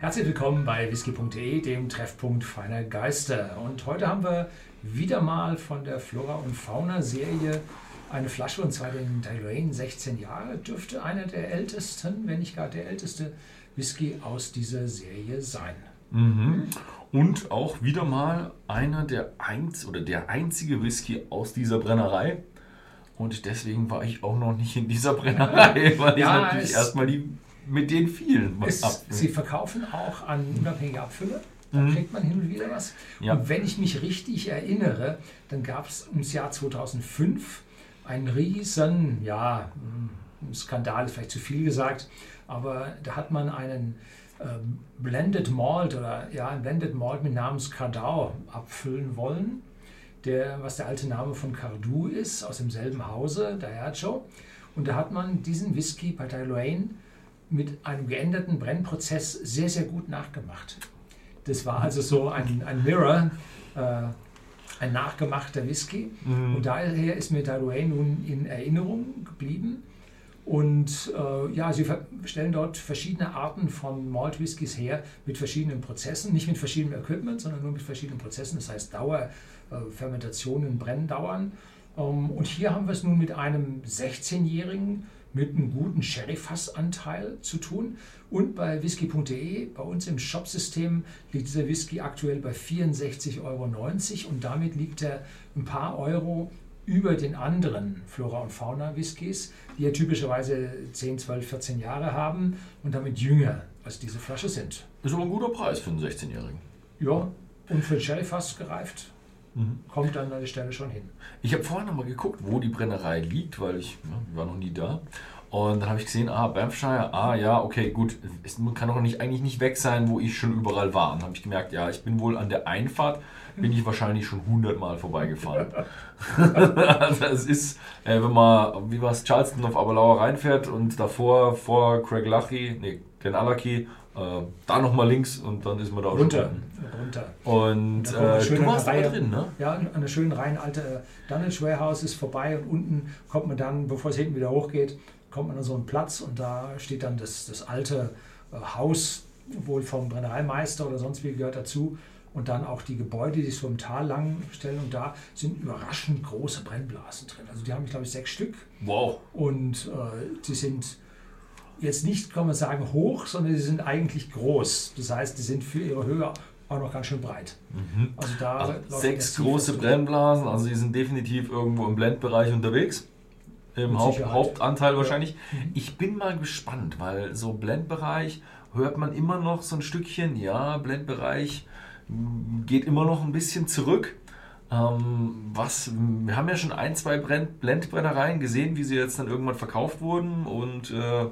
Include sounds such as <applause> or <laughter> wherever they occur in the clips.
Herzlich willkommen bei whisky.de, dem Treffpunkt feiner Geister. Und heute haben wir wieder mal von der Flora und Fauna Serie eine Flasche, und zwar den Tyrone 16 Jahre. Dürfte einer der ältesten, wenn nicht gar der älteste Whisky aus dieser Serie sein. Mhm. Und auch wieder mal einer der einz oder der einzige Whisky aus dieser Brennerei. Und deswegen war ich auch noch nicht in dieser Brennerei, <laughs> weil ja, ich natürlich erstmal die mit den vielen es, Sie verkaufen auch an unabhängige Abfüller. Da mhm. kriegt man hin und wieder was. Ja. Und wenn ich mich richtig erinnere, dann gab es ums Jahr 2005 einen riesen, ja, hm, Skandal ist vielleicht zu viel gesagt, aber da hat man einen äh, Blended Malt oder ja, ein Blended Malt mit Namens Cardau abfüllen wollen, der, was der alte Name von Cardu ist, aus demselben Hause, Diageo. Und da hat man diesen Whisky bei Tyloane mit einem geänderten Brennprozess sehr, sehr gut nachgemacht. Das war also so ein, ein Mirror, äh, ein nachgemachter Whisky. Mhm. Und daher ist mir Darouet nun in Erinnerung geblieben. Und äh, ja, sie stellen dort verschiedene Arten von Malt Whiskys her mit verschiedenen Prozessen, nicht mit verschiedenem Equipment, sondern nur mit verschiedenen Prozessen, das heißt Dauer, äh, Fermentationen, Brenndauern. Ähm, und hier haben wir es nun mit einem 16-jährigen mit einem guten Sherry-Fassanteil zu tun. Und bei whisky.de, bei uns im Shopsystem, liegt dieser Whisky aktuell bei 64,90 Euro und damit liegt er ein paar Euro über den anderen Flora und Fauna Whiskys, die ja typischerweise 10, 12, 14 Jahre haben und damit jünger als diese Flasche sind. Ist aber ein guter Preis für einen 16-Jährigen. Ja, und für Sherry Fass gereift mhm. kommt dann an der Stelle schon hin. Ich habe vorher noch mal geguckt, wo die Brennerei liegt, weil ich ja, war noch nie da. Und dann habe ich gesehen, ah, Banffshire, ah ja, okay, gut, es kann doch nicht, eigentlich nicht weg sein, wo ich schon überall war. Und dann habe ich gemerkt, ja, ich bin wohl an der Einfahrt, bin ich wahrscheinlich schon hundertmal vorbeigefahren. <laughs> also es ist, äh, wenn man, wie war es, Charleston auf Aberlauer reinfährt und davor vor Craig Lucky, nee, Glenallachie, äh, da nochmal links und dann ist man da auch runter. runter. Und äh, du warst Reihe, da drin, ne? Ja, an einer schönen Reihen alte Dunnage Warehouse ist vorbei und unten kommt man dann, bevor es hinten wieder hochgeht, kommt man an so einen Platz und da steht dann das, das alte äh, Haus, wohl vom Brennereimeister oder sonst wie gehört dazu. Und dann auch die Gebäude, die so im Tal lang stellen. Und da sind überraschend große Brennblasen drin. Also die haben, glaube ich, sechs Stück. Wow. Und äh, die sind jetzt nicht, kann man sagen, hoch, sondern sie sind eigentlich groß. Das heißt, die sind für ihre Höhe auch noch ganz schön breit. Mhm. Also da also sechs große Brennblasen, also die sind definitiv irgendwo im Blendbereich unterwegs. Im Haupt, Hauptanteil wahrscheinlich. Ja. Mhm. Ich bin mal gespannt, weil so Blendbereich hört man immer noch so ein Stückchen, ja, Blendbereich geht immer noch ein bisschen zurück. Ähm, was, wir haben ja schon ein, zwei Blendbrennereien gesehen, wie sie jetzt dann irgendwann verkauft wurden und äh,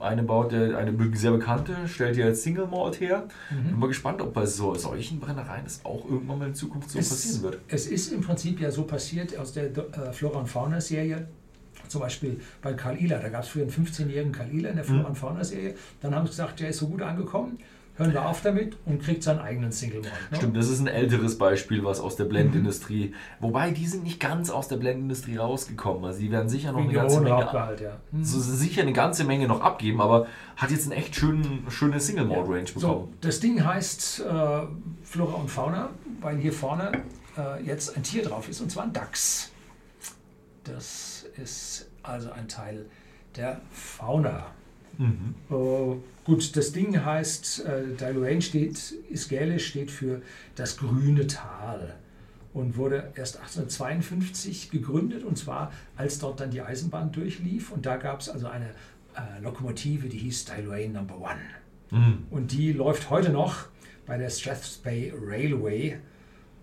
eine baut eine sehr bekannte, stellt ja jetzt Single Malt her. Mhm. Bin mal gespannt, ob bei so, solchen Brennereien das auch irgendwann mal in Zukunft so es, passieren wird. Es ist im Prinzip ja so passiert aus der äh, Flora und Fauna Serie. Zum Beispiel bei Karl Ila, da gab es früher einen 15-jährigen Karl Ila in der Flora mhm. und Fauna Serie. Dann haben sie gesagt, der ist so gut angekommen hören wir auf damit und kriegt seinen eigenen Single Malt. Ne? Stimmt, das ist ein älteres Beispiel, was aus der Blendindustrie, mhm. wobei die sind nicht ganz aus der Blendindustrie rausgekommen. Also die werden sicher noch eine ganze Menge, ja. mhm. so, sicher eine ganze Menge noch abgeben, aber hat jetzt eine echt schönen, schöne Single Malt Range bekommen. So, das Ding heißt äh, Flora und Fauna, weil hier vorne äh, jetzt ein Tier drauf ist und zwar ein Dachs. Das ist also ein Teil der Fauna. Mhm. Äh, gut, das Ding heißt, äh, Dailuane steht, ist gälisch, steht für das grüne Tal und wurde erst 1852 gegründet und zwar als dort dann die Eisenbahn durchlief und da gab es also eine äh, Lokomotive, die hieß Dailuane Number One mhm. und die läuft heute noch bei der Strathspey Railway,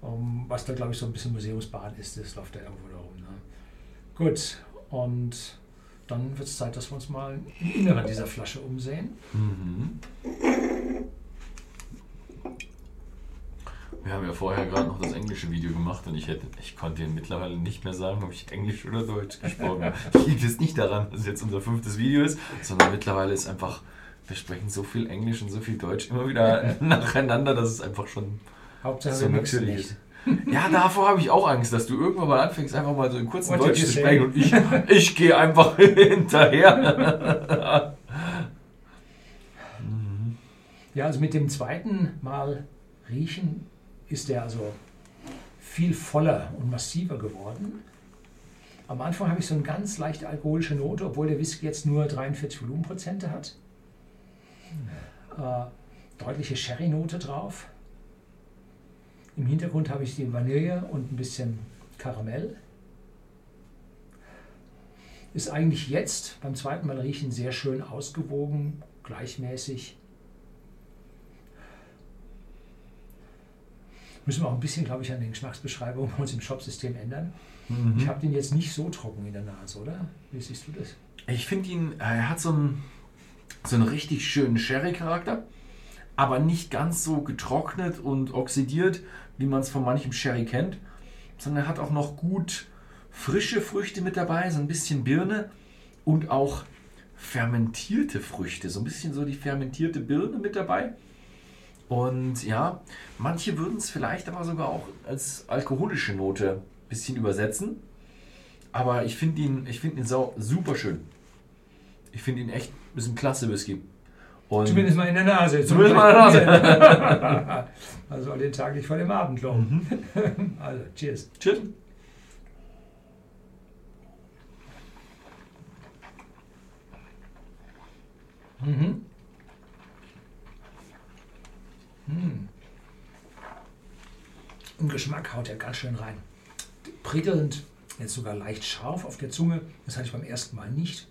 um, was da glaube ich so ein bisschen Museumsbahn ist, das läuft da irgendwo da rum. Ne? Gut, und dann wird es Zeit, dass wir uns mal im Inneren dieser Flasche umsehen. Mhm. Wir haben ja vorher gerade noch das englische Video gemacht und ich hätte, ich konnte Ihnen mittlerweile nicht mehr sagen, ob ich Englisch oder Deutsch gesprochen habe. <laughs> Liegt es nicht daran, dass es jetzt unser fünftes Video ist, sondern mittlerweile ist einfach, wir sprechen so viel Englisch und so viel Deutsch immer wieder <laughs> nacheinander, dass es einfach schon Hauptsache so natürlich ist. Ja, davor habe ich auch Angst, dass du irgendwann mal anfängst, einfach mal so in kurzen Deutsch zu sprechen und ich, ich gehe einfach <laughs> hinterher. Ja, also mit dem zweiten Mal riechen ist der also viel voller und massiver geworden. Am Anfang habe ich so eine ganz leichte alkoholische Note, obwohl der Whisky jetzt nur 43 Volumenprozente hat. Äh, deutliche Sherry-Note drauf. Im Hintergrund habe ich die Vanille und ein bisschen Karamell. Ist eigentlich jetzt beim zweiten Mal riechen sehr schön ausgewogen, gleichmäßig. Müssen wir auch ein bisschen, glaube ich, an den Geschmacksbeschreibungen bei uns im Shopsystem ändern. Mhm. Ich habe den jetzt nicht so trocken in der Nase, oder? Wie siehst du das? Ich finde ihn, er hat so einen, so einen richtig schönen Sherry-Charakter, aber nicht ganz so getrocknet und oxidiert, wie man es von manchem Sherry kennt, sondern er hat auch noch gut frische Früchte mit dabei, so ein bisschen Birne und auch fermentierte Früchte, so ein bisschen so die fermentierte Birne mit dabei. Und ja, manche würden es vielleicht aber sogar auch als alkoholische Note ein bisschen übersetzen. Aber ich finde ihn, ich find ihn sau, super schön. Ich finde ihn echt, ist ein klasse Whisky. Und zumindest mal in der Nase. Zumindest mal in der Nase. <laughs> also den Tag nicht vor dem Abend Mhm. <laughs> Also, cheers. Cheers. Mhm. Mhm. Im Geschmack haut er ganz schön rein. Prickelnd, jetzt sogar leicht scharf auf der Zunge. Das hatte ich beim ersten Mal nicht.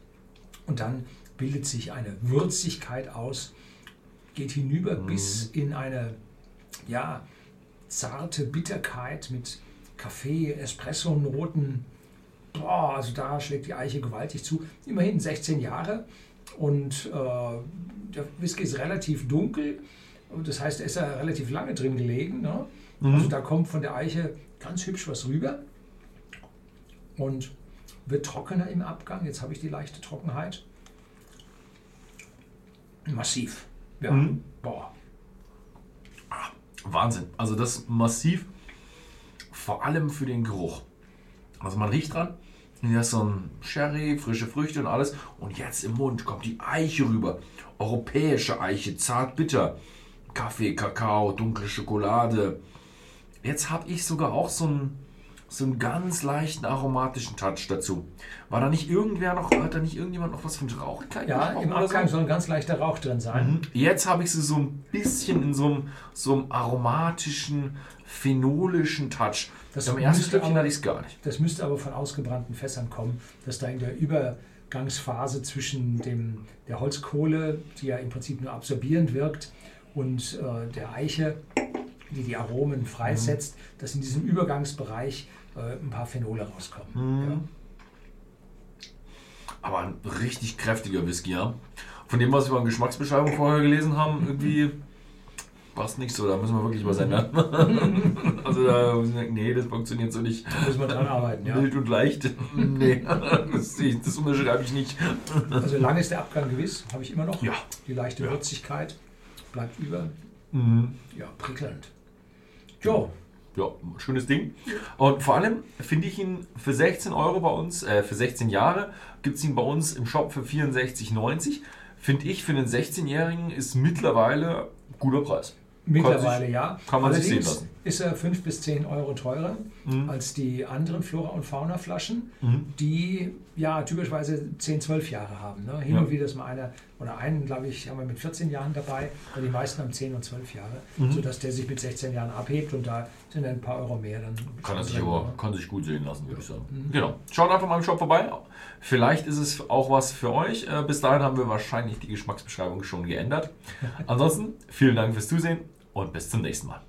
Und dann bildet sich eine Würzigkeit aus, geht hinüber mhm. bis in eine ja, zarte Bitterkeit mit Kaffee, Espresso-Noten. Boah, also da schlägt die Eiche gewaltig zu. Immerhin 16 Jahre und äh, der Whisky ist relativ dunkel. Das heißt, er ist ja relativ lange drin gelegen. Ne? Mhm. Also da kommt von der Eiche ganz hübsch was rüber und wird trockener im Abgang. Jetzt habe ich die leichte Trockenheit. Massiv. Ja. Mhm. Boah. Ah, Wahnsinn. Also das massiv, vor allem für den Geruch. Also man riecht dran, hier ist so ein Sherry, frische Früchte und alles. Und jetzt im Mund kommt die Eiche rüber. Europäische Eiche, zart bitter. Kaffee, Kakao, dunkle Schokolade. Jetzt habe ich sogar auch so einen, so einen ganz leichten aromatischen Touch dazu. War da nicht irgendwer noch, hat da nicht irgendjemand noch was von Rauchigkeit? Ja, im Abgang soll ein ganz leichter Rauch drin sein. Mhm. Jetzt habe ich sie so ein bisschen in so einem, so einem aromatischen, phenolischen Touch. Das Beim ersten Stückchen hatte ich es gar nicht. Das müsste aber von ausgebrannten Fässern kommen, dass da in der Übergangsphase zwischen dem, der Holzkohle, die ja im Prinzip nur absorbierend wirkt, und äh, der Eiche, die die Aromen freisetzt, mhm. dass in diesem Übergangsbereich äh, ein paar Phenole rauskommen. Mhm. Ja. Aber ein richtig kräftiger Whisky, ja. Von dem, was wir in Geschmacksbeschreibung vorher gelesen haben, irgendwie war es nicht so. Da müssen wir wirklich was ändern. <laughs> also da nee, das funktioniert so nicht. Da müssen wir dran arbeiten, ja. Wild und leicht. nee, das, das unterschreibe ich nicht. also lang ist der Abgang gewiss, habe ich immer noch. Ja. Die leichte ja. Würzigkeit bleibt über. Mhm. Ja, prickelnd. Jo. Ja, schönes Ding. Und vor allem finde ich ihn für 16 Euro bei uns, äh, für 16 Jahre, gibt es ihn bei uns im Shop für 64,90. Finde ich für einen 16-Jährigen ist mittlerweile guter Preis. Mittlerweile sich, ja. Kann man Allerdings sich sehen lassen. Ist er 5 bis 10 Euro teurer mhm. als die anderen Flora- und Fauna-Flaschen, mhm. die ja typischerweise 10, 12 Jahre haben. Ne? Hin ja. und wieder ist mal einer, oder einen, glaube ich, haben wir mit 14 Jahren dabei, aber die meisten haben 10 und 12 Jahre, mhm. sodass der sich mit 16 Jahren abhebt und da sind ein paar Euro mehr. Dann kann er sich aber kann sich gut sehen lassen, würde ich sagen. Mhm. Genau. Schaut einfach mal im Shop vorbei. Vielleicht ist es auch was für euch. Äh, bis dahin haben wir wahrscheinlich die Geschmacksbeschreibung schon geändert. <laughs> Ansonsten vielen Dank fürs Zusehen und bis zum nächsten Mal.